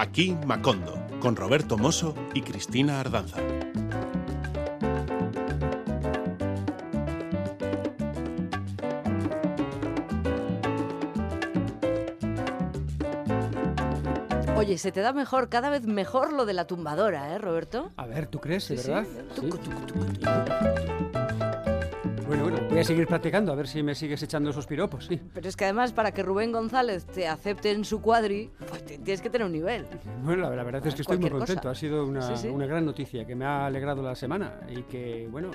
Aquí Macondo, con Roberto Mosso y Cristina Ardanza. Oye, se te da mejor, cada vez mejor lo de la tumbadora, ¿eh, Roberto? A ver, ¿tú crees, de Sí, verdad? Sí. tucu, tucu, tucu. Bueno, bueno, voy a seguir practicando a ver si me sigues echando esos piropos, sí. Pero es que además para que Rubén González te acepte en su cuadri, pues tienes que tener un nivel. Bueno, la, la verdad es que estoy muy cosa. contento. Ha sido una, Sí, sí. una gran noticia que me ha alegrado la semana y que, bueno,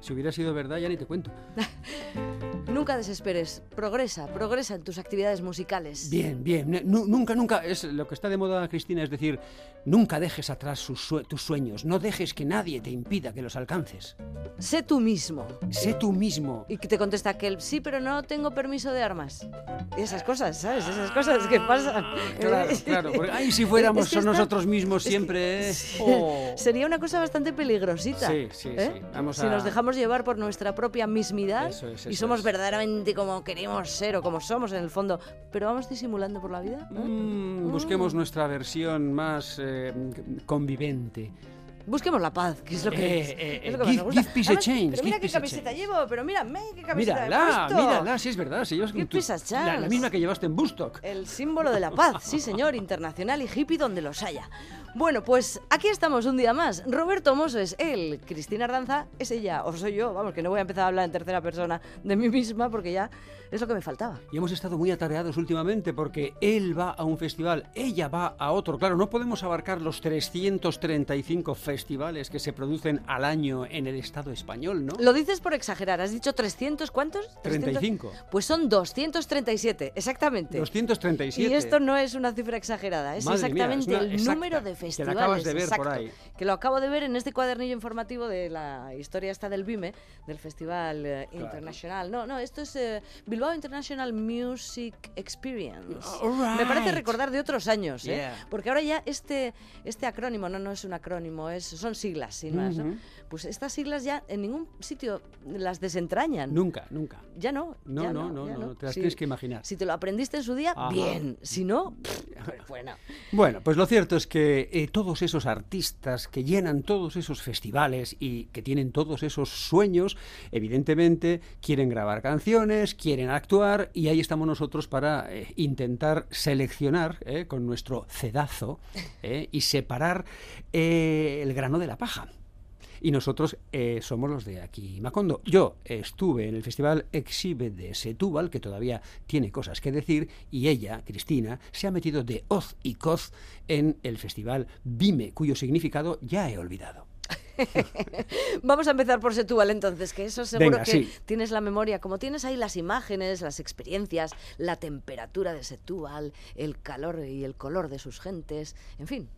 si hubiera sido verdad ya ni te cuento. Nunca desesperes, progresa, progresa en tus actividades musicales. Bien, bien. Nunca, nunca, es lo que está de moda, Cristina, es decir, nunca dejes atrás sus sue- tus sueños, no dejes que nadie te impida que los alcances. Sé tú mismo. Sé tú mismo. Y que te contesta aquel, sí, pero no tengo permiso de armas. Y esas cosas, ¿sabes? Esas cosas que pasan. Claro, claro. porque, ay, si fuéramos Es que está- nosotros mismos es que- siempre. ¿eh? Oh. Sería una cosa bastante peligrosita. Sí, sí, ¿eh? sí. Vamos Si nos dejamos llevar por nuestra propia mismidad Eso es, y somos es. Verdaderamente como queremos ser o como somos en el fondo, pero vamos disimulando por la vida. ¿eh? Mm, busquemos nuestra versión más eh, convivente. Busquemos la paz, que es lo que, Eh, es, eh, es lo eh, que más give- gusta. give peace a Además, chance, Pero mira qué a camiseta llevo, pero mírame qué camiseta he Mírala, mírala, sí es verdad. Si llevas Give tu- a la, la misma que llevaste en Bustock. El símbolo de la paz, sí señor, internacional y hippie donde los haya. Bueno, pues aquí estamos un día más. Roberto Mosso es él, Cristina Ardanza es ella, o soy yo, vamos, que no voy a empezar a hablar en tercera persona de mí misma porque ya es lo que me faltaba. Y hemos estado muy atareados últimamente porque él va a un festival, ella va a otro. Claro, no podemos abarcar los 335 festivales que se producen al año en el Estado español, ¿no? Lo dices por exagerar, has dicho 300, ¿cuántos? 35. Pues son 237, exactamente. 237. Y esto no es una cifra exagerada, es Madre mía, es exactamente el exacta, número de que la festivales. acabas de ver por exacto, ahí. Que lo acabo de ver en este cuadernillo informativo de la historia esta del BIME, del Festival eh, Claro. Internacional. No, no, esto es eh, Bilbao International Music Experience. All Me parece right. recordar de otros años, ¿eh? Yeah. Porque ahora ya este, este acrónimo, no, no es un acrónimo, es, son siglas, sin más. Pues estas siglas ya en ningún sitio las desentrañan. Nunca, nunca. Ya no. No, ya no, no, no, te las tienes que imaginar. Si te lo aprendiste en su día, Ajá. bien. Si no, pff, bueno. Bueno, pues lo cierto es que eh, todos esos artistas que llenan todos esos festivales y que tienen todos esos sueños, evidentemente quieren grabar canciones, quieren actuar y ahí estamos nosotros para eh, intentar seleccionar eh, con nuestro cedazo y separar el grano de la paja. Y nosotros eh, somos los de aquí Macondo. Yo estuve en el festival Exhibe de Setúbal, que todavía tiene cosas que decir, y ella, Cristina, se ha metido de hoz y coz en el festival Vime, cuyo significado ya he olvidado. Vamos a empezar por Setúbal entonces, que eso seguro Venga, que sí. tienes la memoria. Como tienes ahí las imágenes, las experiencias, la temperatura de Setúbal, el calor y el color de sus gentes, en fin.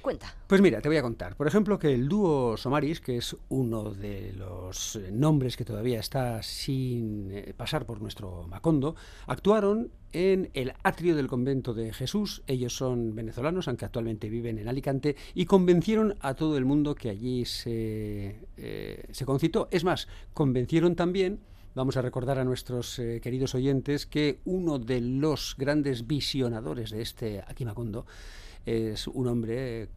Cuenta. Pues mira, te voy a contar. Por ejemplo, que el dúo Somaris, que es uno de los eh, nombres que todavía está sin eh, pasar por nuestro Macondo, actuaron en el atrio del convento de Jesús. Ellos son venezolanos, aunque actualmente viven en Alicante, y convencieron a todo el mundo que allí se, eh, concitó. Es más, convencieron también Vamos a recordar a nuestros queridos oyentes que uno de los grandes visionadores de este Akimakondo es un hombre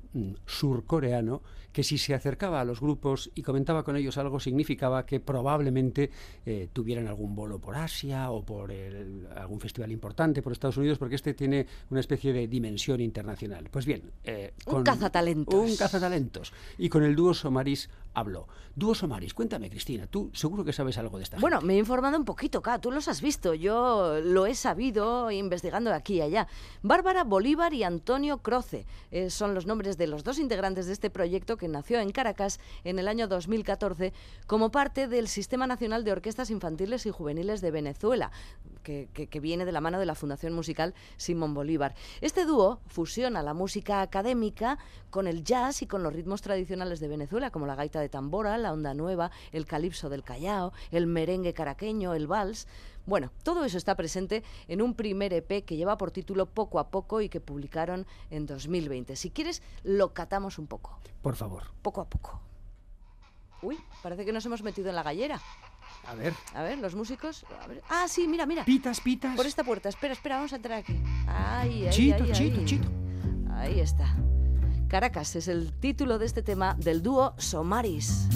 surcoreano que si se acercaba a los grupos y comentaba con ellos algo significaba que probablemente eh, tuvieran algún bolo por Asia o por el- algún festival importante por Estados Unidos porque este tiene una especie de dimensión internacional. Pues bien, eh, Un cazatalentos. Un cazatalentos. Y con el dúo Somaris habló. Dúo Somaris, cuéntame Cristina, tú seguro que sabes algo de esta Bueno, gente. me he informado un poquito, K, tú los has visto, yo lo he sabido investigando aquí y allá. Bárbara Bolívar y Antonio Croce eh, son los nombres de los dos integrantes de este proyecto que nació en Caracas en el año 2014 como parte del Sistema Nacional de Orquestas Infantiles y Juveniles de Venezuela, que viene de la mano de la Fundación Musical Simón Bolívar. Este dúo fusiona la música académica con el jazz y con los ritmos tradicionales de Venezuela, como la gaita de tambora, la onda nueva, el calipso del Callao, el merengue caraqueño, el vals. Bueno, todo eso está presente en un primer EP que lleva por título Poco a Poco y que publicaron en 2020. Si quieres, lo catamos un poco. Por favor. Poco a poco. Uy, parece que nos hemos metido en la gallera. A ver. A ver, los músicos. a ver. Ah, sí, mira, mira. Pitas, pitas. Por esta puerta. Espera, espera, vamos a entrar aquí. Chito, chito, chito. Ahí está. Caracas es el título de este tema del dúo Somaris.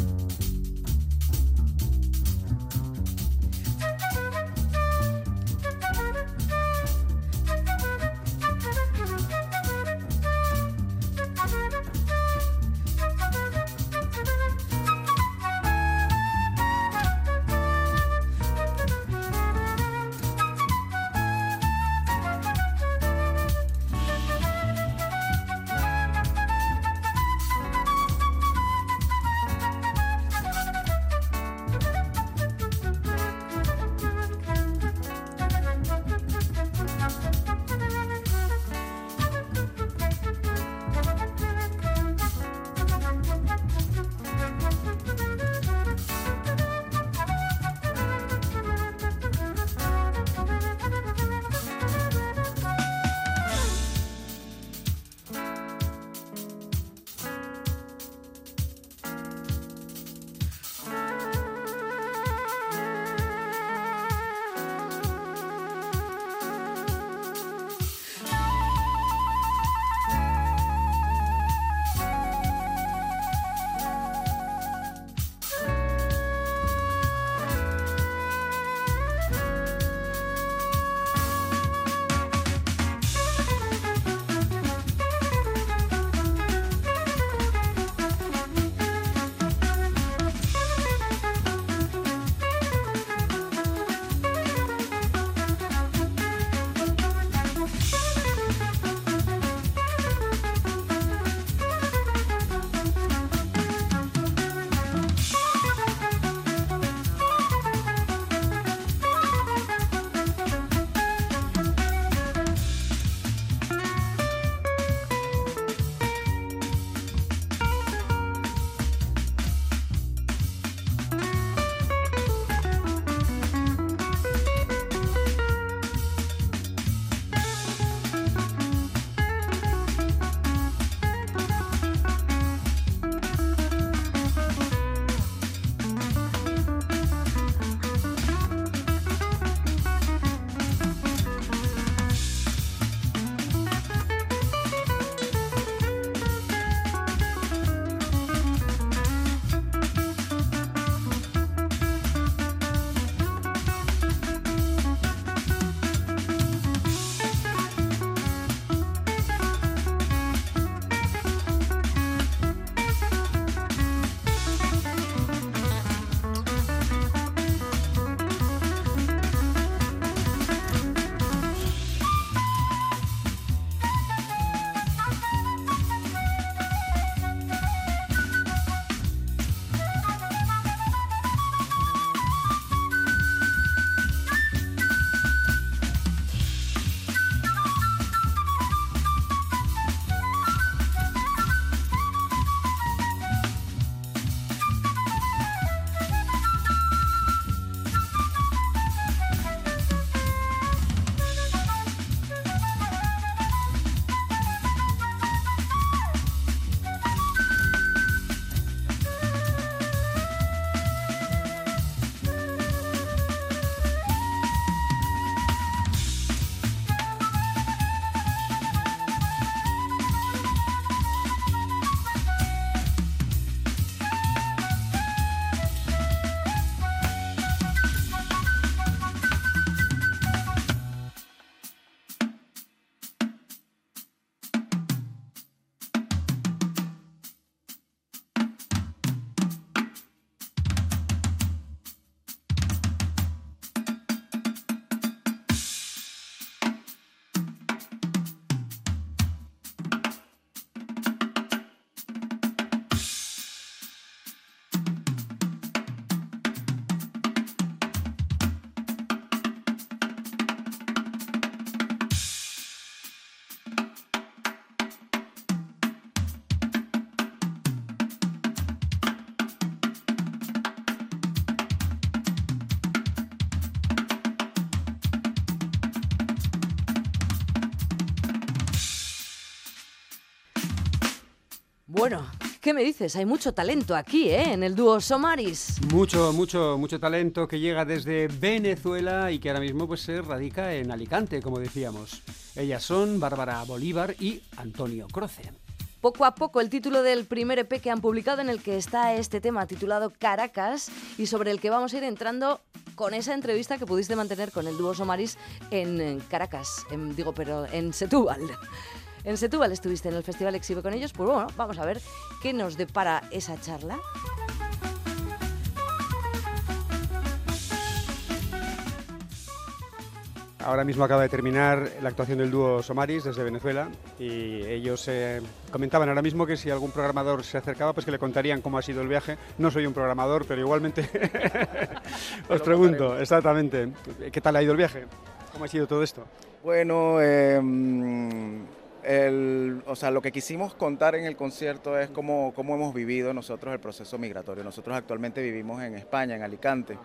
Bueno, ¿qué me dices? Hay mucho talento aquí, ¿eh? En el dúo Somaris. Mucho, mucho, mucho talento que llega desde Venezuela y que ahora mismo pues, se radica en Alicante, como decíamos. Ellas son Bárbara Bolívar y Antonio Croce. Poco a poco el título del primer EP que han publicado en el que está este tema titulado Caracas y sobre el que vamos a ir entrando con esa entrevista que pudiste mantener con el dúo Somaris en Caracas, en, digo, pero en Setúbal. En Setúbal estuviste en el Festival Exhibe con ellos, pues bueno, vamos a ver qué nos depara esa charla. Ahora mismo acaba de terminar la actuación del dúo Somaris desde Venezuela y ellos eh, comentaban ahora mismo que si algún programador se acercaba, pues que le contarían cómo ha sido el viaje. No soy un programador, pero igualmente os pregunto, exactamente, ¿qué tal ha ido el viaje? ¿Cómo ha sido todo esto? Bueno, em, o sea, lo que quisimos contar en el concierto es cómo, cómo hemos vivido nosotros el proceso migratorio. Nosotros actualmente vivimos en España, en Alicante.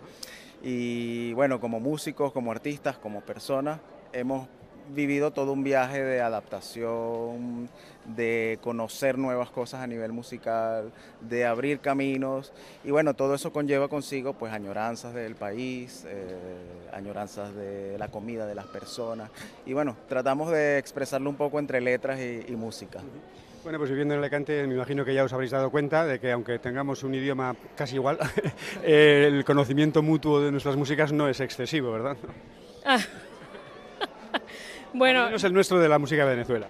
Y bueno, como músicos, como artistas, como personas, hemos vivido todo un viaje de adaptación, de conocer nuevas cosas a nivel musical, de abrir caminos y bueno, todo eso conlleva consigo pues añoranzas del país, eh, añoranzas de la comida de las personas y bueno, tratamos de expresarlo un poco entre letras y música. Bueno, pues viviendo en Alicante me imagino que ya os habréis dado cuenta de que aunque tengamos un idioma casi igual, el conocimiento mutuo de nuestras músicas no es excesivo, ¿verdad? Ah. bueno... No es el nuestro de la música de Venezuela.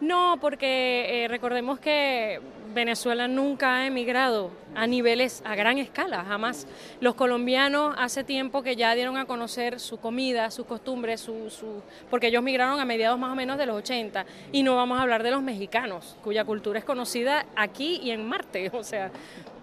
No, porque eh, recordemos que Venezuela nunca ha emigrado a niveles, a gran escala, jamás. Los colombianos hace tiempo que ya dieron a conocer su comida, sus costumbres, su, su, porque ellos migraron a mediados más o menos de los 80. Y no vamos a hablar de los mexicanos, cuya cultura es conocida aquí y en Marte, o sea,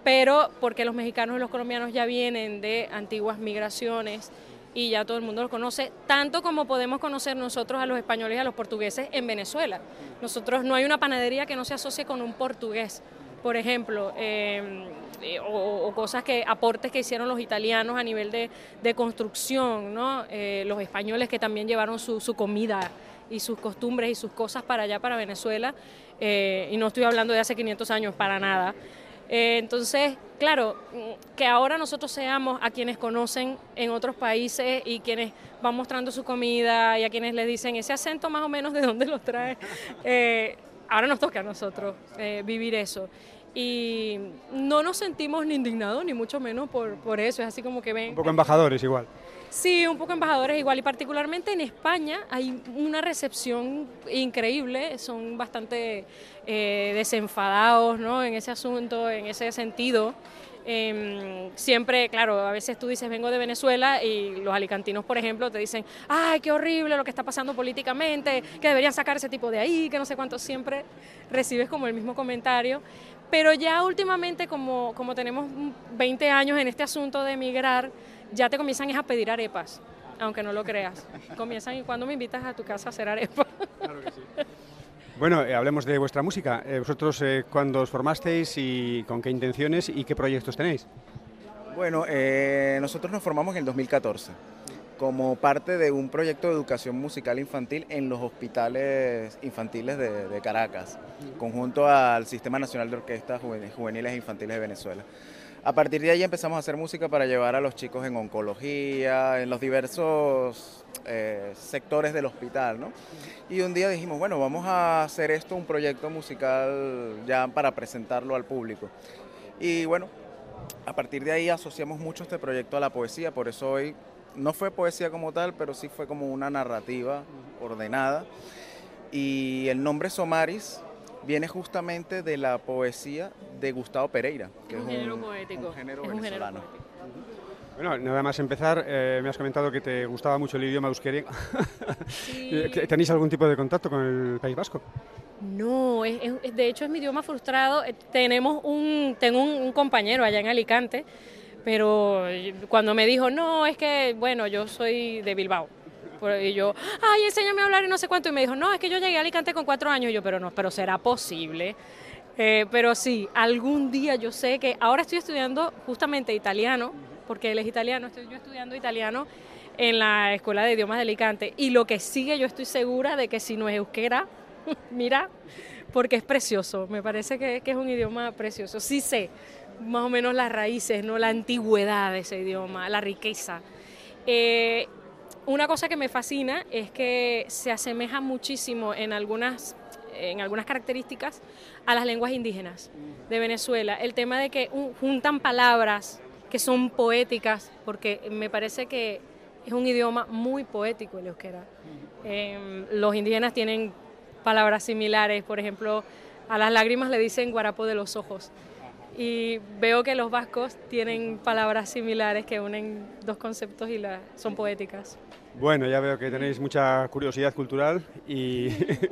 pero porque los mexicanos y los colombianos ya vienen de antiguas migraciones y ya todo el mundo lo conoce, tanto como podemos conocer nosotros a los españoles y a los portugueses en Venezuela. Nosotros no hay una panadería que no se asocie con un portugués, por ejemplo, em, eh, o, cosas que, aportes que hicieron los italianos a nivel de, construcción, ¿no? Eh, los españoles que también llevaron su, su comida y sus costumbres y sus cosas para allá, para Venezuela, eh, y no estoy hablando de hace 500 años, para nada. Eh, entonces, claro, que ahora nosotros seamos a quienes conocen en otros países y quienes van mostrando su comida y a quienes le dicen ese acento más o menos de dónde lo trae, eh, ahora nos toca a nosotros eh, vivir eso. Y no nos sentimos ni indignados, ni mucho menos por, por eso, es así como que ven... Un poco embajadores igual. Sí, un poco embajadores igual y particularmente en España hay una recepción increíble, son bastante eh, desenfadados ¿no? en ese asunto, en ese sentido. Em, siempre, claro, a veces tú dices vengo de Venezuela y los alicantinos, por ejemplo, te dicen, ay, qué horrible lo que está pasando políticamente, que deberían sacar ese tipo de ahí, que no sé cuánto, siempre recibes como el mismo comentario. Pero ya últimamente, como, como tenemos 20 años en este asunto de emigrar, ya te comienzan a pedir arepas, aunque no lo creas. Comienzan y cuando me invitas a tu casa a hacer arepas. Claro que sí. Bueno, eh, hablemos de vuestra música. Eh, ¿Vosotros eh, cuándo os formasteis y con qué intenciones y qué proyectos tenéis? Bueno, nosotros nos formamos en el 2014 como parte de un proyecto de educación musical infantil en los hospitales infantiles de, Caracas, conjunto al Sistema Nacional de Orquestas Juveniles e Infantiles de Venezuela. A partir de ahí empezamos a hacer música para llevar a los chicos en oncología, en los diversos eh, sectores del hospital, ¿no? Y un día dijimos, bueno, vamos a hacer esto un proyecto musical ya para presentarlo al público. Y bueno, a partir de ahí asociamos mucho este proyecto a la poesía, por eso hoy no fue poesía como tal, pero sí fue como una narrativa ordenada. Y el nombre Somaris viene justamente de la poesía de Gustavo Pereira, que es un, género poético. género venezolano. Bueno, nada más empezar, eh, me has comentado que te gustaba mucho el idioma euskera. ¿Tenéis algún tipo de contacto con el País Vasco? No, de hecho es mi idioma frustrado. Eh, tenemos un, tengo un, compañero allá en Alicante, pero cuando me dijo, no, es que, bueno, yo soy de Bilbao. Y yo, ay, enséñame a hablar y no sé cuánto. Y me dijo, no, es que yo llegué a Alicante con cuatro años. Y yo, pero no, pero será posible. Eh, pero sí, algún día yo sé que ahora estoy estudiando justamente italiano, porque él es italiano, estoy yo estudiando italiano en la Escuela de Idiomas de Alicante. Y lo que sigue, yo estoy segura de que si no es euskera, mira, porque es precioso, me parece que, es un idioma precioso. Sí sé más o menos las raíces, ¿no? la antigüedad de ese idioma, la riqueza. Eh, una cosa que me fascina es que se asemeja muchísimo en algunas, en algunas características a las lenguas indígenas de Venezuela. El tema de que juntan palabras que son poéticas, porque me parece que es un idioma muy poético el euskera. Em, los indígenas tienen palabras similares, por ejemplo, a las lágrimas le dicen guarapo de los ojos. Y veo que los vascos tienen palabras similares que unen dos conceptos y son poéticas. Bueno, ya veo que tenéis mucha curiosidad cultural y,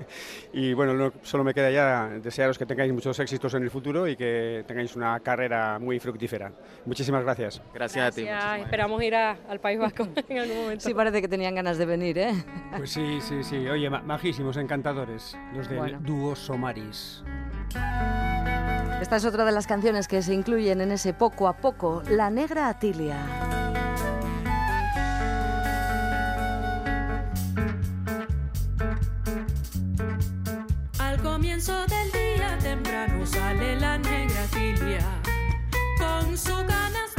y bueno, solo me queda ya desearos que tengáis muchos éxitos en el futuro y que tengáis una carrera muy fructífera. Muchísimas gracias. Gracias, a ti. Esperamos ir al País Vasco en algún momento. Sí, parece que tenían ganas de venir, ¿eh? Pues sí, sí, sí. Oye, majísimos, encantadores, los del dúo Somaris. Esta es otra de las canciones que se incluyen en ese poco a poco, La Negra Atilia. comienzo del día temprano sale la negra filia con su ganas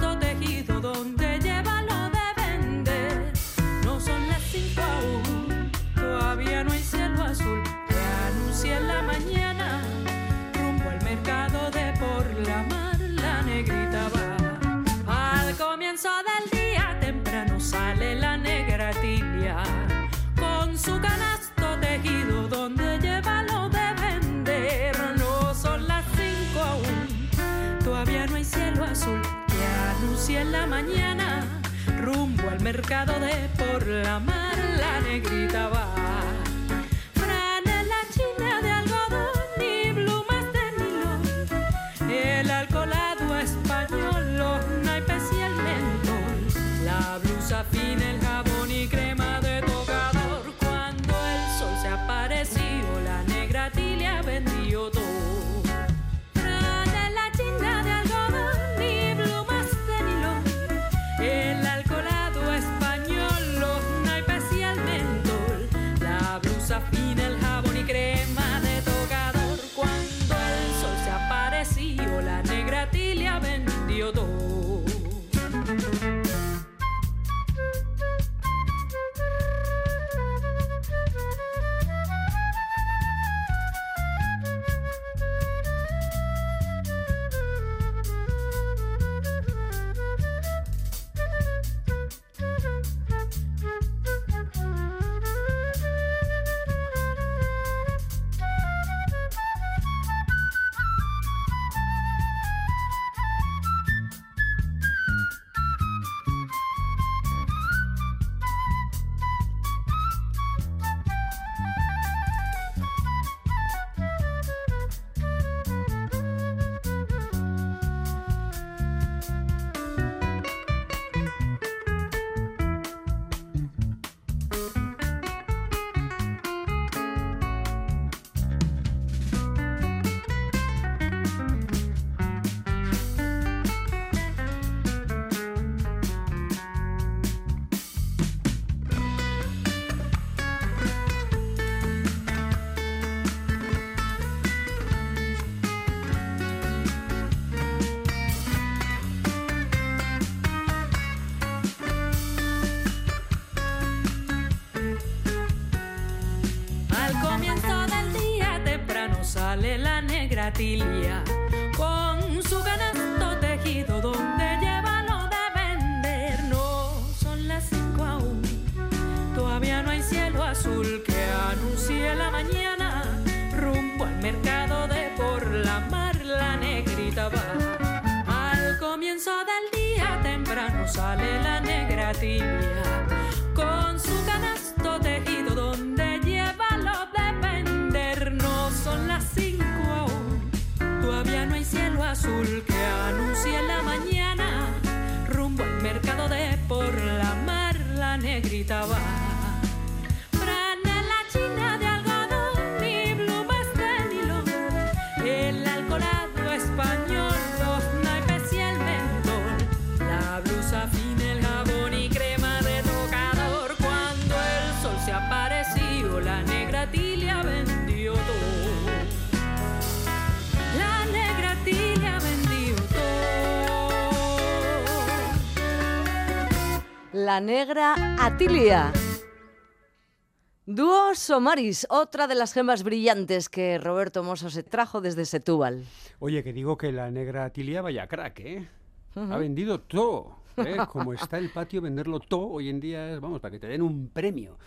mercado de por la mar la negrita va. la china de algodón y plumas de nylon. El alcoholado español, los naipes y el mentol. La blusa fina, el con su canasto tejido donde lleva lo de vender. No son las cinco aún, todavía no hay cielo azul que anuncie la mañana. Rumbo al mercado de por la mar, la negrita va. Al comienzo del día temprano sale la negra tibia La Negra Atilia. Dúo Somaris, otra de las gemas brillantes que Roberto Mosso se trajo desde Setúbal. Oye, que digo que la negra Tilia vaya crack, ¿eh? Ha vendido todo. ¿eh? Como está el patio, venderlo todo hoy en día es, vamos, para que te den un premio.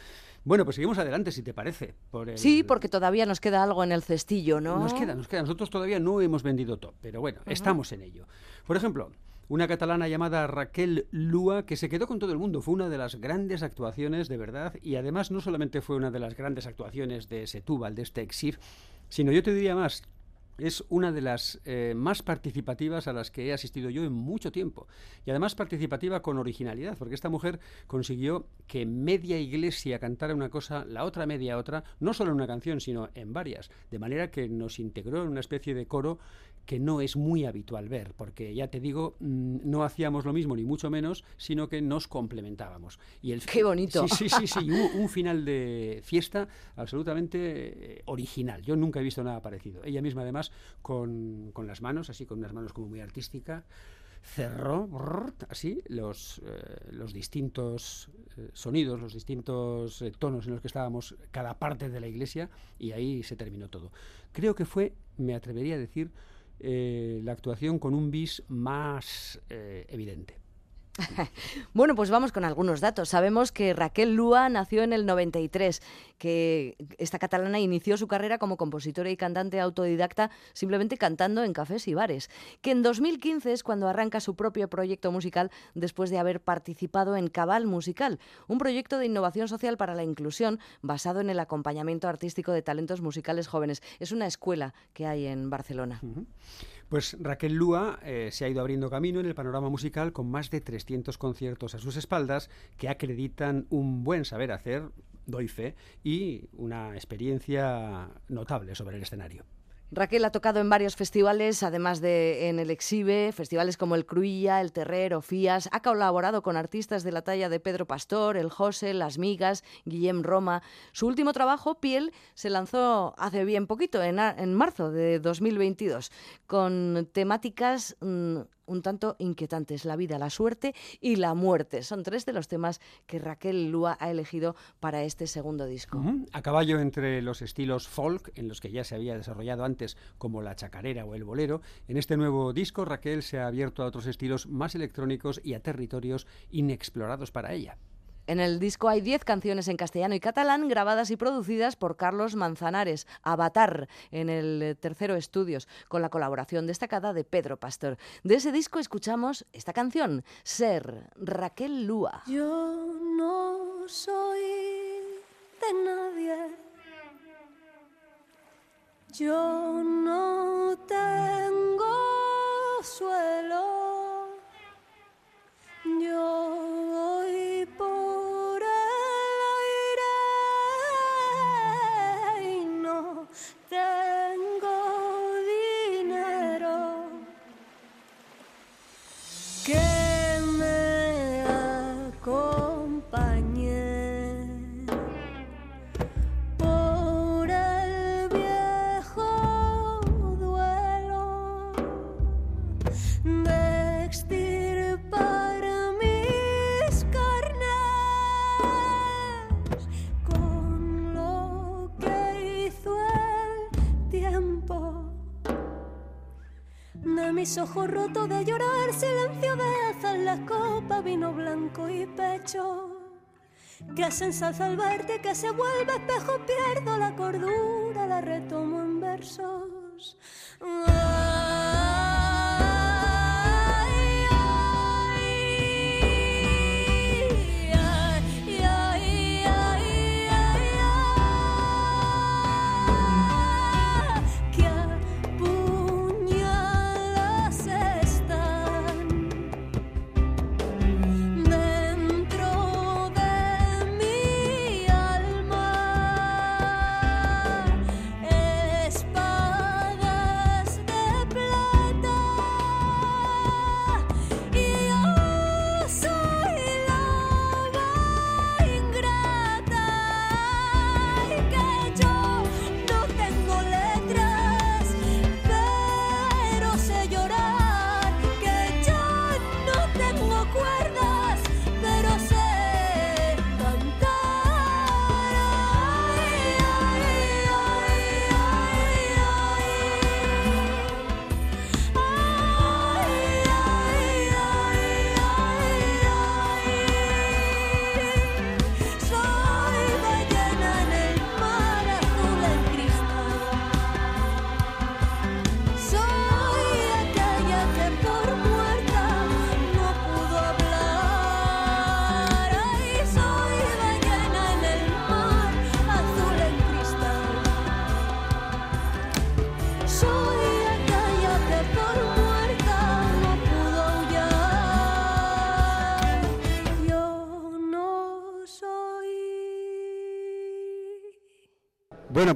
Bueno, pues seguimos adelante, si te parece. por el- Sí, porque todavía nos queda algo en el cestillo, ¿no? Nos queda, nos queda. Nosotros todavía no hemos vendido todo, pero bueno, estamos en ello. Por ejemplo, una catalana llamada Raquel Lua, que se quedó con todo el mundo. Fue una de las grandes actuaciones, de verdad, y además no solamente fue una de las grandes actuaciones de Setúbal, de este Exif, sino yo te diría más, es una de las eh, más participativas a las que he asistido yo en mucho tiempo. Y además participativa con originalidad, porque esta mujer consiguió que media iglesia cantara una cosa, la otra media otra, no solo en una canción, sino en varias. De manera que nos integró en una especie de coro que no es muy habitual ver, porque ya te digo, mm, no hacíamos lo mismo ni mucho menos, sino que nos complementábamos. Y el Qué bonito. Sí, sí, sí, un final de fiesta absolutamente eh, original. Yo nunca he visto nada parecido. Ella misma, además, con, con las manos, así, con unas manos como muy artísticas, cerró brrr, así los, eh, los distintos eh, sonidos, los distintos eh, tonos en los que estábamos cada parte de la iglesia y ahí se terminó todo. Creo que fue, me atrevería a decir, eh, la actuación con un bis más eh, evidente. Bueno, pues vamos con algunos datos. Sabemos que Raquel Lúa nació en el 93, que esta catalana inició su carrera como compositora y cantante autodidacta simplemente cantando en cafés y bares, que en 2015 es cuando arranca su propio proyecto musical después de haber participado en Cabal Musical, un proyecto de innovación social para la inclusión basado en el acompañamiento artístico de talentos musicales jóvenes. Es una escuela que hay en Barcelona. Pues Raquel Lúa eh, se ha ido abriendo camino en el panorama musical con más de 300 conciertos a sus espaldas que acreditan un buen saber hacer, doy fe, y una experiencia notable sobre el escenario. Raquel ha tocado en varios festivales, además de en el Exhibe, festivales como el Cruilla, el Terrer o Fías. Ha colaborado con artistas de la talla de Pedro Pastor, el José, Las Migas, Guillem Roma. Su último trabajo, Piel, se lanzó hace bien poquito, en, en marzo de 2022, con temáticas mm, un tanto inquietantes, la vida, la suerte y la muerte. Son tres de los temas que Raquel Lúa ha elegido para este segundo disco. A caballo entre los estilos folk, en los que ya se había desarrollado antes, como la chacarera o el bolero, en este nuevo disco Raquel se ha abierto a otros estilos más electrónicos y a territorios inexplorados para ella. En el disco hay 10 canciones en castellano y catalán grabadas y producidas por Carlos Manzanares, Avatar, en el eh, tercero estudios, con la colaboración destacada de Pedro Pastor. De ese disco escuchamos esta canción, Ser, Raquel Lúa. Yo no soy de nadie. Yo no tengo suelo. Yo ojos rotos de llorar, silencio de las copas, vino blanco y pecho. Que se ensalza al verte, que se vuelve espejo, pierdo la cordura, la retomo en versos.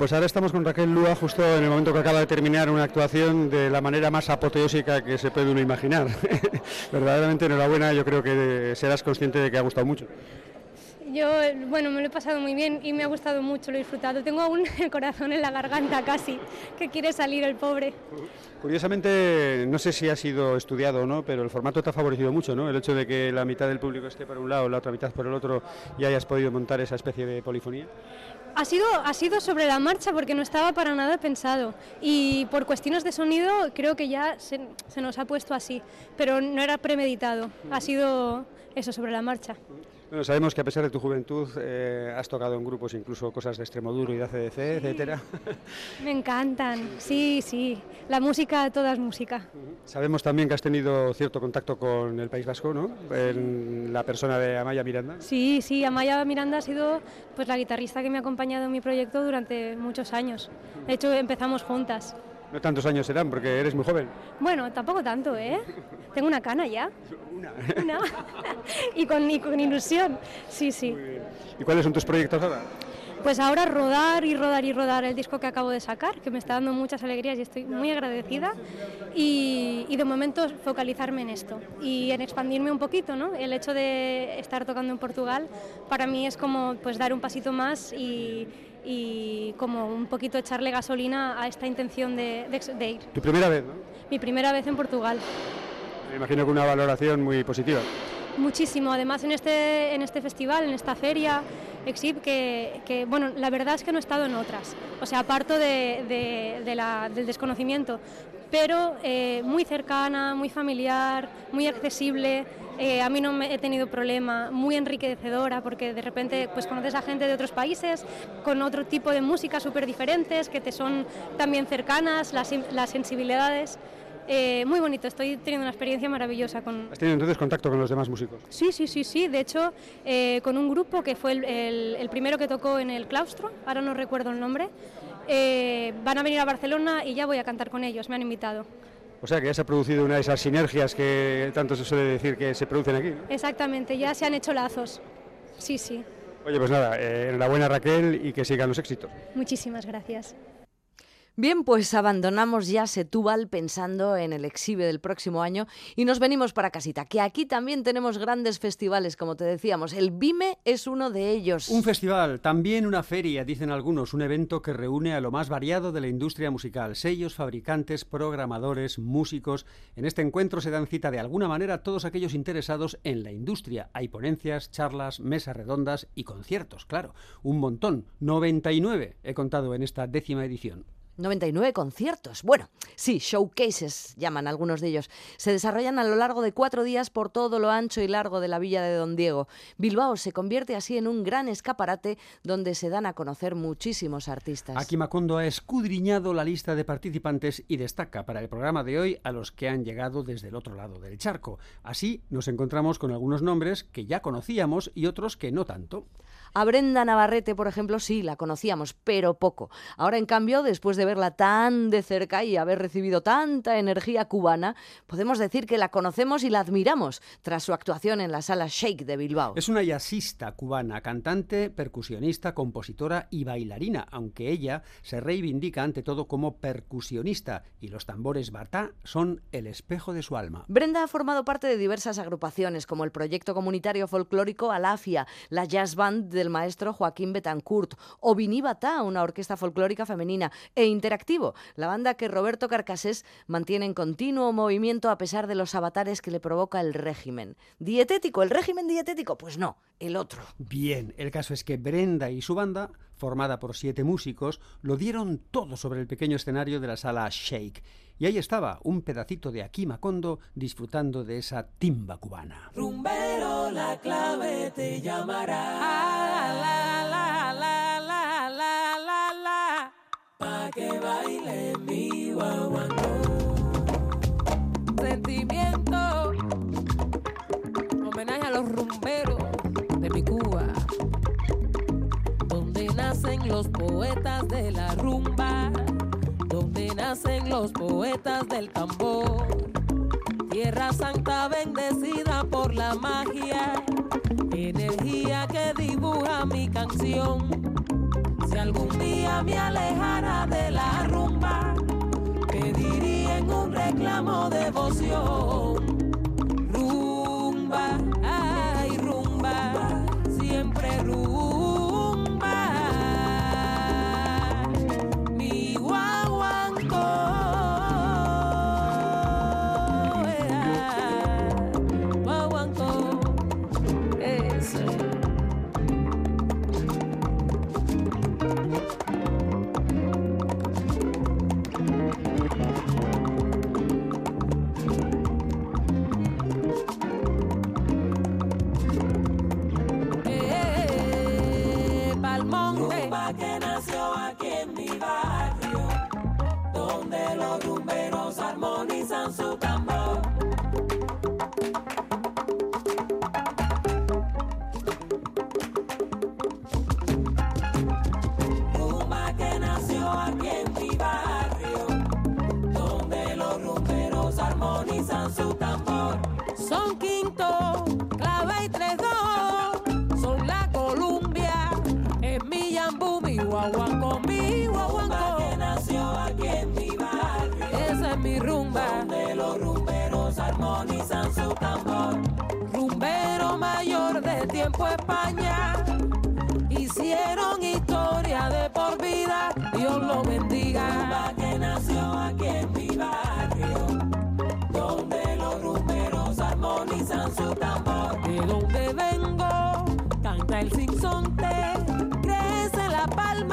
Pues ahora estamos con Raquel Lúa justo en el momento que acaba de terminar una actuación de la manera más apoteósica que se puede uno imaginar. Verdaderamente enhorabuena, yo creo que serás consciente de que ha gustado mucho. Yo, bueno, me lo he pasado muy bien y me ha gustado mucho, lo he disfrutado. Tengo aún el corazón en la garganta casi, que quiere salir el pobre. Curiosamente, no sé si ha sido estudiado o no, pero el formato te ha favorecido mucho, ¿no? El hecho de que la mitad del público esté por un lado, la otra mitad por el otro, y hayas podido montar esa especie de polifonía. Ha sido, ha sido sobre la marcha porque no estaba para nada pensado y por cuestiones de sonido creo que ya se, se nos ha puesto así, pero no era premeditado, ha sido eso sobre la marcha. Bueno, sabemos que a pesar de tu juventud eh, has tocado en grupos incluso cosas de Extremoduro y de ACDC, etcétera. Me encantan, sí, sí, la música, toda es música. Sabemos también que has tenido cierto contacto con el País Vasco, ¿no? En la persona de Amaya Miranda. Sí, sí, Amaya Miranda ha sido pues la guitarrista que me ha acompañado en mi proyecto durante muchos años. De hecho, empezamos juntas. No tantos años serán, porque eres muy joven. Bueno, tampoco tanto, ¿eh? Tengo una cana ya. Una. Una. y, con, y con ilusión, sí, sí. ¿Y cuáles son tus proyectos ahora? Pues ahora rodar y rodar y rodar el disco que acabo de sacar, que me está dando muchas alegrías y estoy muy agradecida. Y, y de momento focalizarme en esto y en expandirme un poquito, ¿no? El hecho de estar tocando en Portugal para mí es como pues dar un pasito más y, y como un poquito echarle gasolina a esta intención de, de- de ir. Tu primera vez, ¿no? Mi primera vez en Portugal. Me imagino que una valoración muy positiva. Muchísimo, además en este, en este festival, en esta feria, Exhib, que, que, bueno, la verdad es que no he estado en otras, o sea, aparto de, de- de la- del desconocimiento, pero eh, muy cercana, muy familiar, muy accesible, eh, a mí no me he tenido problema, muy enriquecedora, porque de repente pues conoces a gente de otros países con otro tipo de música súper diferentes, que te son también cercanas, las, las sensibilidades. Eh, muy bonito, estoy teniendo una experiencia maravillosa con, ¿Has tenido entonces contacto con los demás músicos? Sí, sí, sí, sí. De hecho, eh, con un grupo que fue el, el- el primero que tocó en el claustro, ahora no recuerdo el nombre, eh, van a venir a Barcelona y ya voy a cantar con ellos, me han invitado. O sea que ya se ha producido una de esas sinergias que tanto se suele decir que se producen aquí. ¿no? Exactamente, ya se han hecho lazos. Sí, sí. Oye, pues nada, eh, enhorabuena Raquel y que sigan los éxitos. Muchísimas gracias. Bien, pues abandonamos ya Setúbal pensando en el exhibe del próximo año y nos venimos para casita, que aquí también tenemos grandes festivales, como te decíamos. El BIME es uno de ellos. Un festival, también una feria, dicen algunos, un evento que reúne a lo más variado de la industria musical, sellos, fabricantes, programadores, músicos. En este encuentro se dan cita de alguna manera todos aquellos interesados en la industria. Hay ponencias, charlas, mesas redondas y conciertos, claro, un montón, 99 he contado en esta décima edición. 99 conciertos. Bueno, sí, showcases llaman algunos de ellos. Se desarrollan a lo largo de cuatro días por todo lo ancho y largo de la villa de Don Diego. Bilbao se convierte así en un gran escaparate donde se dan a conocer muchísimos artistas. Aquí Macondo ha escudriñado la lista de participantes y destaca para el programa de hoy a los que han llegado desde el otro lado del charco. Así nos encontramos con algunos nombres que ya conocíamos y otros que no tanto. A Brenda Navarrete, por ejemplo, sí, la conocíamos, pero poco. Ahora, en cambio, después de verla tan de cerca y haber recibido tanta energía cubana, podemos decir que la conocemos y la admiramos tras su actuación en la sala Shake de Bilbao. Es una jazzista cubana, cantante, percusionista, compositora y bailarina, aunque ella se reivindica ante todo como percusionista y los tambores batá son el espejo de su alma. Brenda ha formado parte de diversas agrupaciones, como el proyecto comunitario folclórico Alafia, la jazz band del maestro Joaquín Betancourt, o Vinibata, una orquesta folclórica femenina, e Interactivo, la banda que Roberto Carcasés mantiene en continuo movimiento a pesar de los avatares que le provoca el régimen. ¿Dietético? ¿El régimen dietético? Pues no, el otro. Bien, el caso es que Brenda y su banda, formada por siete músicos, lo dieron todo sobre el pequeño escenario de la sala Shake. Y ahí estaba, un pedacito de Aquí Macondo disfrutando de esa timba cubana. Rumbero, la clave te llamará. Ah, la, la, la, la, la, la, la, pa' que baile mi guaguancó. Sentimiento, homenaje a los rumberos de mi Cuba, donde nacen los poetas de la rumba, nacen los poetas del tambor. Tierra Santa bendecida por la magia, energía que dibuja mi canción. Se algún día me alejara de la rumba, pediría en un reclamo devoción. Donde los rumberos armonizan su tambor. Tiempo España, hicieron historia de por vida, Dios lo bendiga. Rumba que nació aquí en mi barrio, donde los rumberos armonizan su tambor. De donde vengo, canta el sinsonte, crece la palma,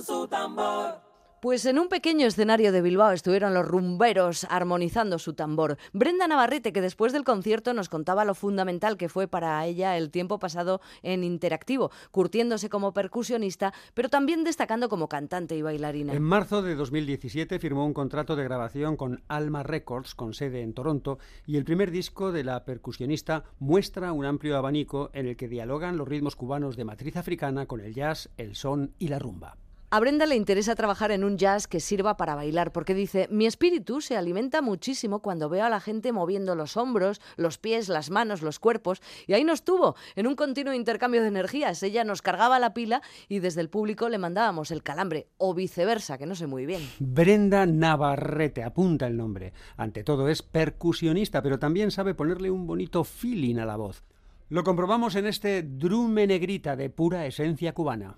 su tambor. Pues en un pequeño escenario de Bilbao estuvieron los rumberos armonizando su tambor. Brenda Navarrete, que después del concierto nos contaba lo fundamental que fue para ella el tiempo pasado en interactivo, curtiéndose como percusionista, pero también destacando como cantante y bailarina. En marzo de 2017 firmó un contrato de grabación con Alma Records, con sede en Toronto, y el primer disco de la percusionista muestra un amplio abanico en el que dialogan los ritmos cubanos de matriz africana con el jazz, el son y la rumba. A Brenda le interesa trabajar en un jazz que sirva para bailar, porque dice, mi espíritu se alimenta muchísimo cuando veo a la gente moviendo los hombros, los pies, las manos, los cuerpos, y ahí nos tuvo, en un continuo intercambio de energías. Ella nos cargaba la pila y desde el público le mandábamos el calambre, o viceversa, que no sé muy bien. Brenda Navarrete, apunta el nombre. Ante todo es percusionista, pero también sabe ponerle un bonito feeling a la voz. Lo comprobamos en este drume negrita de pura esencia cubana.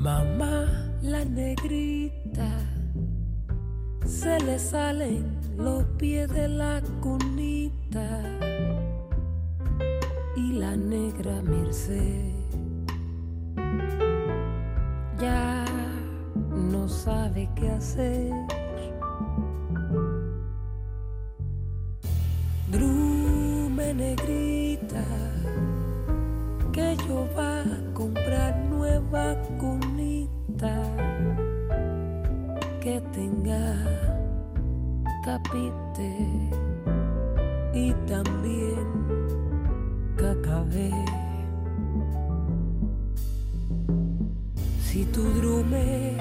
Mamá, la negrita, se le salen los pies de la cunita y la negra Merced ya no sabe qué hacer. Capite y también cacabé. Si tu drume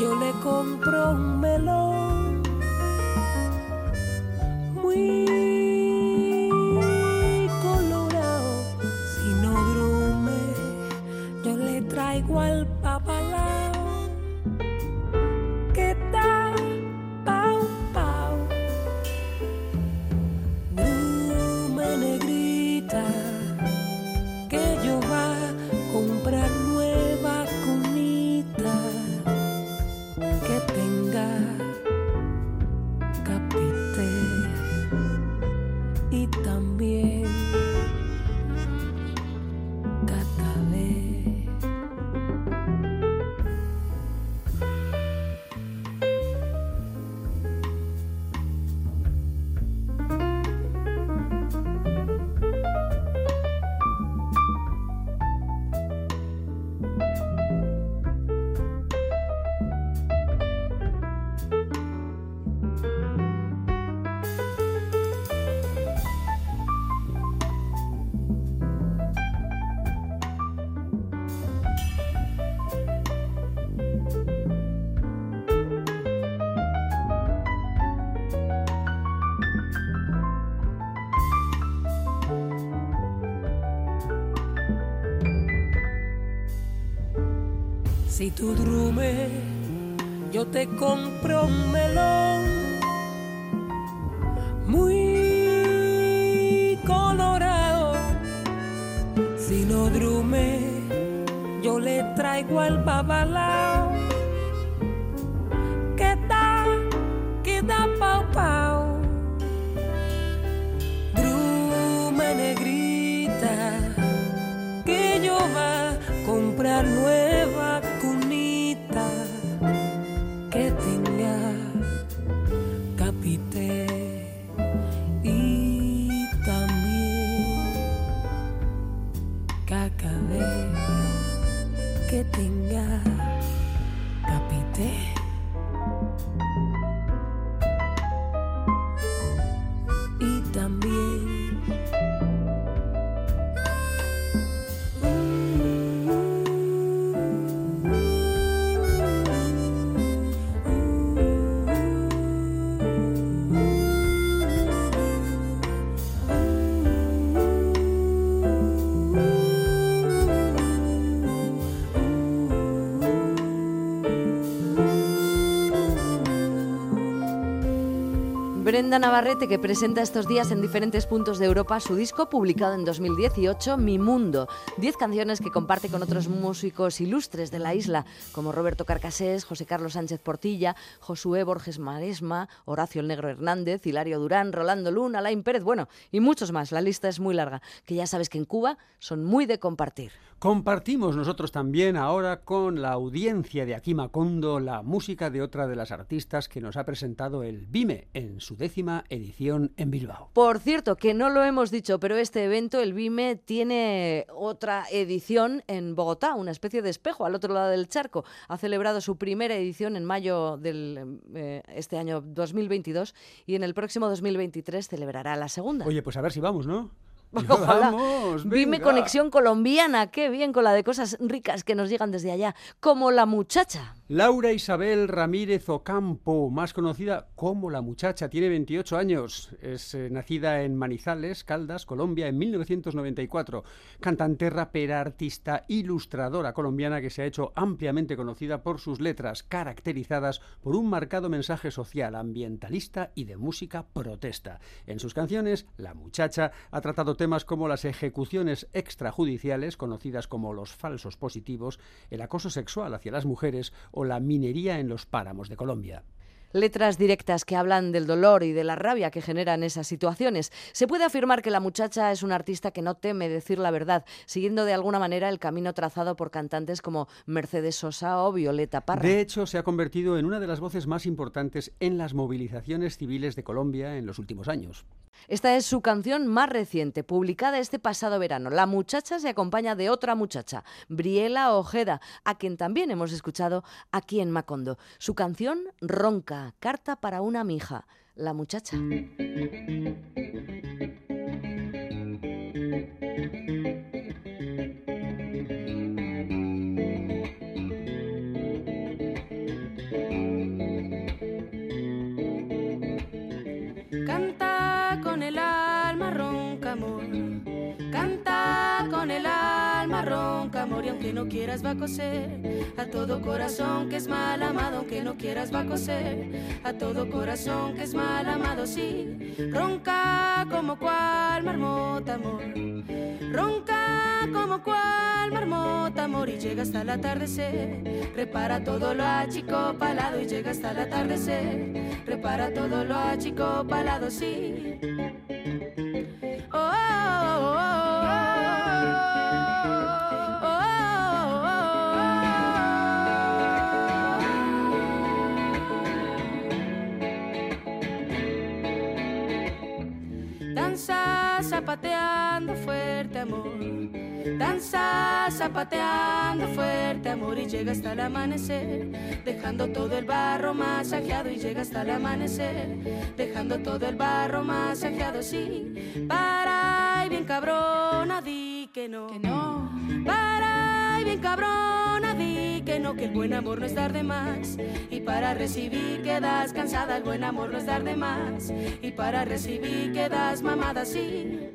yo le compro un melón Si tú drume, yo te compro un melón Brenda Navarrete, que presenta estos días en diferentes puntos de Europa su disco publicado en 2018, Mi Mundo. Diez canciones que comparte con otros músicos ilustres de la isla, como Roberto Carcasés, José Carlos Sánchez Portilla, Josué Borges Maresma, Horacio el Negro Hernández, Hilario Durán, Rolando Luna, Alain Pérez, bueno, y muchos más. La lista es muy larga, que ya sabes que en Cuba son muy de compartir. Compartimos nosotros también ahora con la audiencia de Aquí Macondo la música de otra de las artistas que nos ha presentado el BIME en su décima edición en Bilbao. Por cierto, que no lo hemos dicho, pero este evento, el BIME, tiene otra edición en Bogotá, una especie de espejo al otro lado del charco. Ha celebrado su primera edición en mayo del eh, este año 2022 y en el próximo 2023 celebrará la segunda. Oye, pues a ver si vamos, ¿no? Ojalá. Vamos, Dime venga. conexión colombiana, qué bien con la de cosas ricas que nos llegan desde allá, como la muchacha. Laura Isabel Ramírez Ocampo, más conocida como La Muchacha, tiene 28 años. Es eh, nacida en Manizales, Caldas, Colombia, en 1994. Cantante, rapera, artista, ilustradora colombiana que se ha hecho ampliamente conocida por sus letras, caracterizadas por un marcado mensaje social, ambientalista y de música protesta. En sus canciones, La Muchacha ha tratado temas como las ejecuciones extrajudiciales, conocidas como los falsos positivos, el acoso sexual hacia las mujeres o la minería en los páramos de Colombia. Letras directas que hablan del dolor y de la rabia que generan esas situaciones. Se puede afirmar que la muchacha es una artista que no teme decir la verdad, siguiendo de alguna manera el camino trazado por cantantes como Mercedes Sosa o Violeta Parra. De hecho, se ha convertido en una de las voces más importantes en las movilizaciones civiles de Colombia en los últimos años. Esta es su canción más reciente, publicada este pasado verano. La muchacha se acompaña de otra muchacha, Briela Ojeda, a quien también hemos escuchado aquí en Macondo. Su canción Ronca, carta para una mija. La muchacha. Aunque no quieras va a coser. A todo corazón que es mal amado, aunque no quieras va a coser. A todo corazón que es mal amado, sí. Ronca como cual marmota, amor. Ronca como cual marmota, amor. Y llega hasta el atardecer. Repara todo lo achicopalado y llega hasta el atardecer. Repara todo lo achicopalado, sí. Oh, oh, oh, Danza zapateando fuerte amor. Danza zapateando fuerte amor y llega hasta el amanecer, dejando todo el barro masajeado y llega hasta el amanecer, dejando todo el barro masajeado, sí. Para y bien cabrona, di que no. Que no. Para y bien cabrona, que no, que el buen amor no es dar de más. Y para recibir quedas cansada, el buen amor no es dar de más. Y para recibir quedas mamada, sí.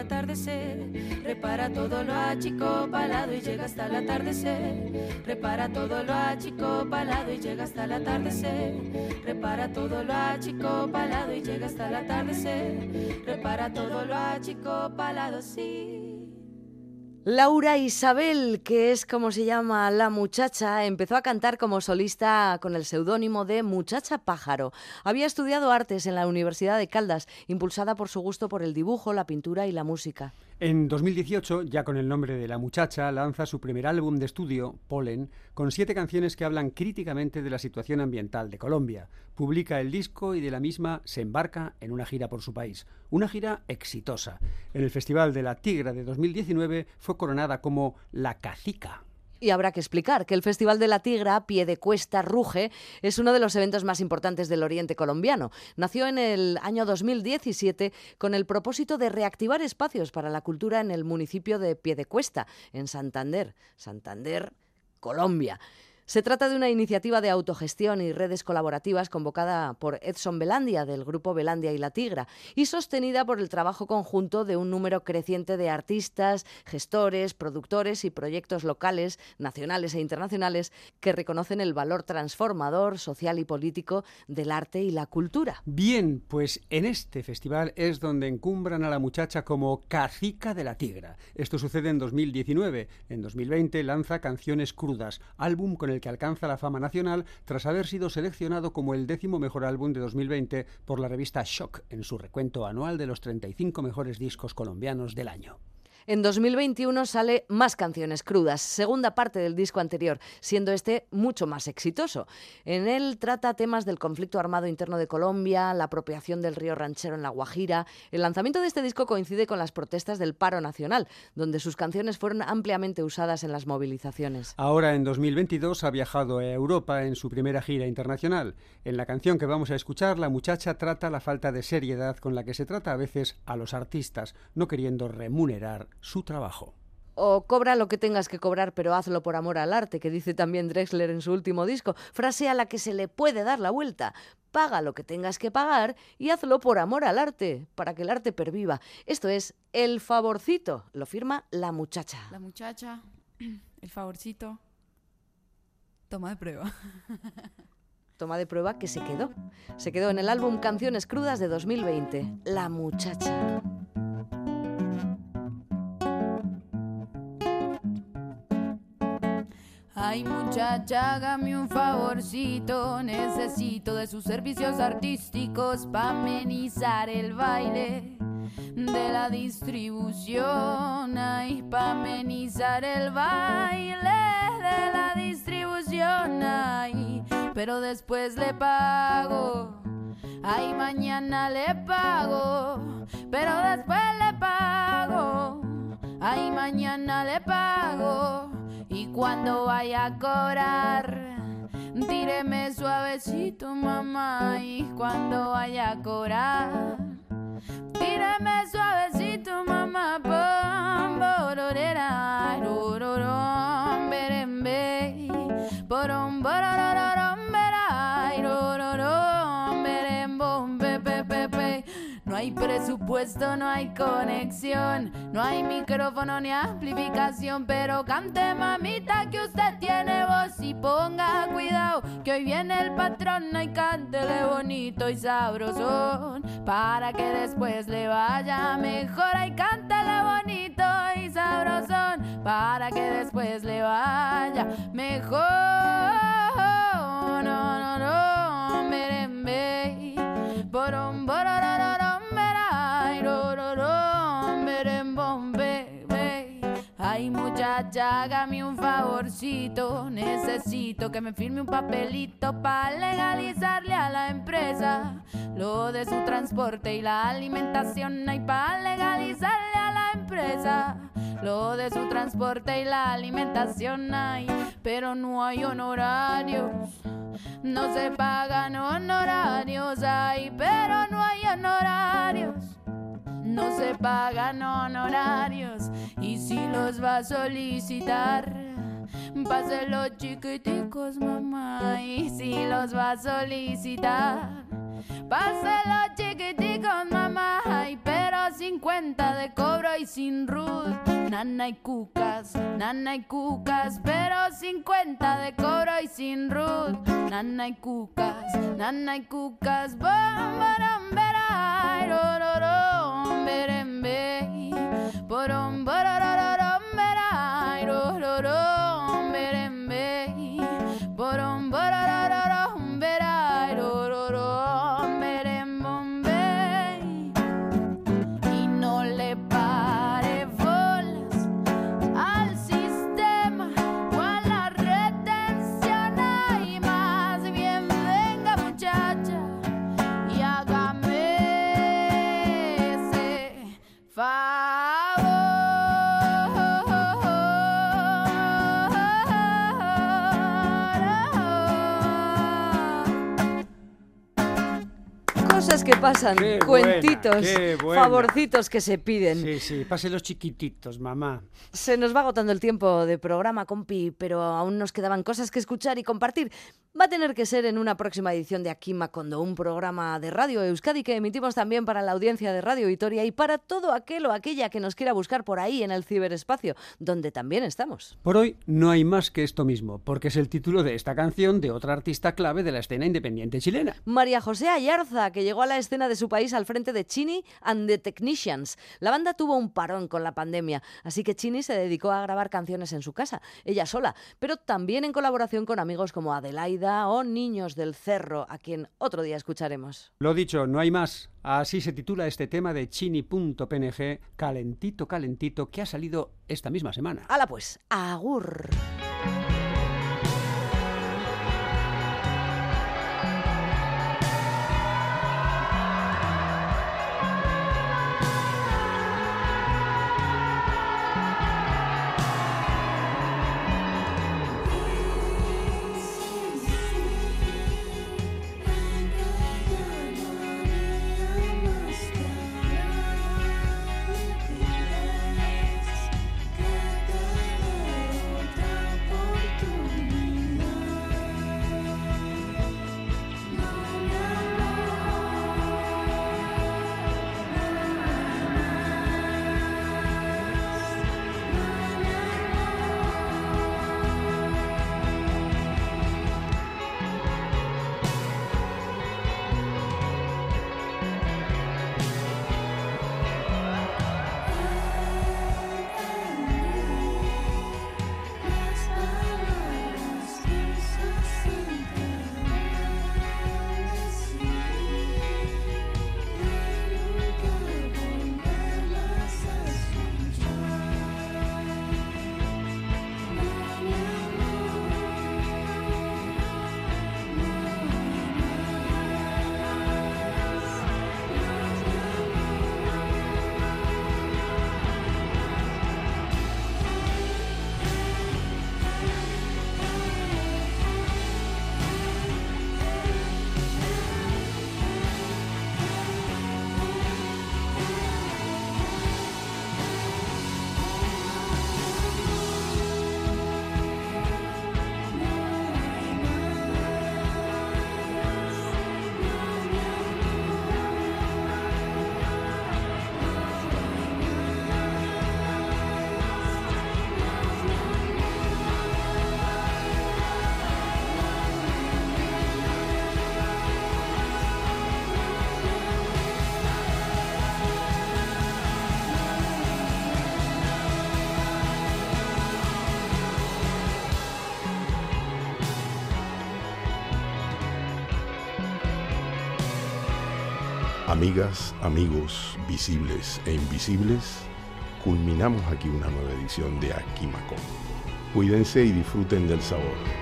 Atardecer. Repara todo lo achicopalado y llega hasta el atardecer. Repara todo lo achicopalado y llega hasta el atardecer. Repara todo lo achicopalado y llega hasta el atardecer. Repara todo lo achicopalado, sí. Laura Isabel, que es como se llama la muchacha, empezó a cantar como solista con el seudónimo de Muchacha Pájaro. Había estudiado artes en la Universidad de Caldas, impulsada por su gusto por el dibujo, la pintura y la música. En 2018, ya con el nombre de La Muchacha, lanza su primer álbum de estudio, Polen, con siete canciones que hablan críticamente de la situación ambiental de Colombia. Publica el disco y de la misma se embarca en una gira por su país. Una gira exitosa. En el Festival de la Tigra de 2019 fue coronada como La Cacica. Y habrá que explicar que el Festival de la Tigra, Pie de Cuesta Ruge, es uno de los eventos más importantes del Oriente colombiano. Nació en el año 2017 con el propósito de reactivar espacios para la cultura en el municipio de Piedecuesta, en Santander. Santander, Colombia. Se trata de una iniciativa de autogestión y redes colaborativas convocada por Edson Belandia del grupo Belandia y la Tigra y sostenida por el trabajo conjunto de un número creciente de artistas, gestores, productores y proyectos locales, nacionales e internacionales que reconocen el valor transformador social y político del arte y la cultura. Bien, pues en este festival es donde encumbran a la muchacha como cacica de la tigra. Esto sucede en 2019. En 2020 lanza Canciones Crudas, álbum con el que alcanza la fama nacional tras haber sido seleccionado como el décimo mejor álbum de 2020 por la revista Shock en su recuento anual de los 35 mejores discos colombianos del año. En 2021 sale Más canciones crudas, segunda parte del disco anterior, siendo este mucho más exitoso. En él trata temas del conflicto armado interno de Colombia, la apropiación del río Ranchero en La Guajira. El lanzamiento de este disco coincide con las protestas del paro nacional, donde sus canciones fueron ampliamente usadas en las movilizaciones. Ahora, en 2022, ha viajado a Europa en su primera gira internacional. En la canción que vamos a escuchar, la muchacha trata la falta de seriedad con la que se trata a veces a los artistas, no queriendo remunerar su trabajo. O cobra lo que tengas que cobrar, pero hazlo por amor al arte, que dice también Drexler en su último disco, frase a la que se le puede dar la vuelta. Paga lo que tengas que pagar y hazlo por amor al arte, para que el arte perviva. Esto es El Favorcito, lo firma la muchacha. La muchacha, el favorcito. Toma de prueba. Toma de prueba que se quedó. Se quedó en el álbum Canciones Crudas de 2020, La muchacha. Ay muchacha, hágame un favorcito, necesito de sus servicios artísticos para amenizar el baile de la distribución. Ay, para amenizar el baile de la distribución. Ay, pero después le pago. Ay, mañana le pago, pero después le pago. Ay, mañana le pago. Cuando vaya a cobrar, tíreme suavecito, mamá. Y cuando vaya a cobrar, tíreme suavecito, mamá. Pom, bororera, rororom, berembe. Porom, borororom, hay presupuesto, no hay conexión, no hay micrófono ni amplificación, pero cante mamita que usted tiene voz y ponga cuidado que hoy viene el patrón y cántele bonito y sabrosón para que después le vaya mejor y cántele bonito y sabrosón para que después le vaya mejor. No, no, no, merembe, borom, borororom, Ay muchacha, hágame un favorcito, necesito que me firme un papelito para legalizarle a la empresa lo de su transporte y la alimentación. Ay, para legalizarle a la empresa lo de su transporte y la alimentación. Ay, pero no hay honorarios. No se pagan honorarios, ay, pero no hay honorarios. No se pagan honorarios y si los va a solicitar, páselo chiquiticos, mamá. Y si los va a solicitar, páselo chiquiticos, mamá. Ay, pero sin cuenta de cobro y sin root. Nana y cucas, nana y cucas, pero sin cuenta de cobro y sin root. Nana y cucas, nana y cucas, bom, baram, berai, rororom, berembe, borom, borororom, berai, rororom, berembe, borom, borororom, que pasan, Qué buena, cuentitos, qué buena. favorcitos que se piden. Sí, sí, pase los chiquititos, mamá. Se nos va agotando el tiempo de programa, compi, pero aún nos quedaban cosas que escuchar y compartir. Va a tener que ser en una próxima edición de Aquí Macondo, un programa de Radio Euskadi que emitimos también para la audiencia de Radio Vitoria y para todo aquel o aquella que nos quiera buscar por ahí en el ciberespacio, donde también estamos. Por hoy no hay más que esto mismo, porque es el título de esta canción de otra artista clave de la escena independiente chilena. María José Ayarza, que llegó a la escena de su país al frente de Chini and the Technicians. La banda tuvo un parón con la pandemia, así que Chini se dedicó a grabar canciones en su casa, ella sola, pero también en colaboración con amigos como Adelaida o Niños del Cerro, a quien otro día escucharemos. Lo dicho, no hay más. Así se titula este tema de chini.png, calentito, calentito, que ha salido esta misma semana. Hala pues, agur. Amigas, amigos, visibles e invisibles, culminamos aquí una nueva edición de Aquí Cuídense y disfruten del sabor.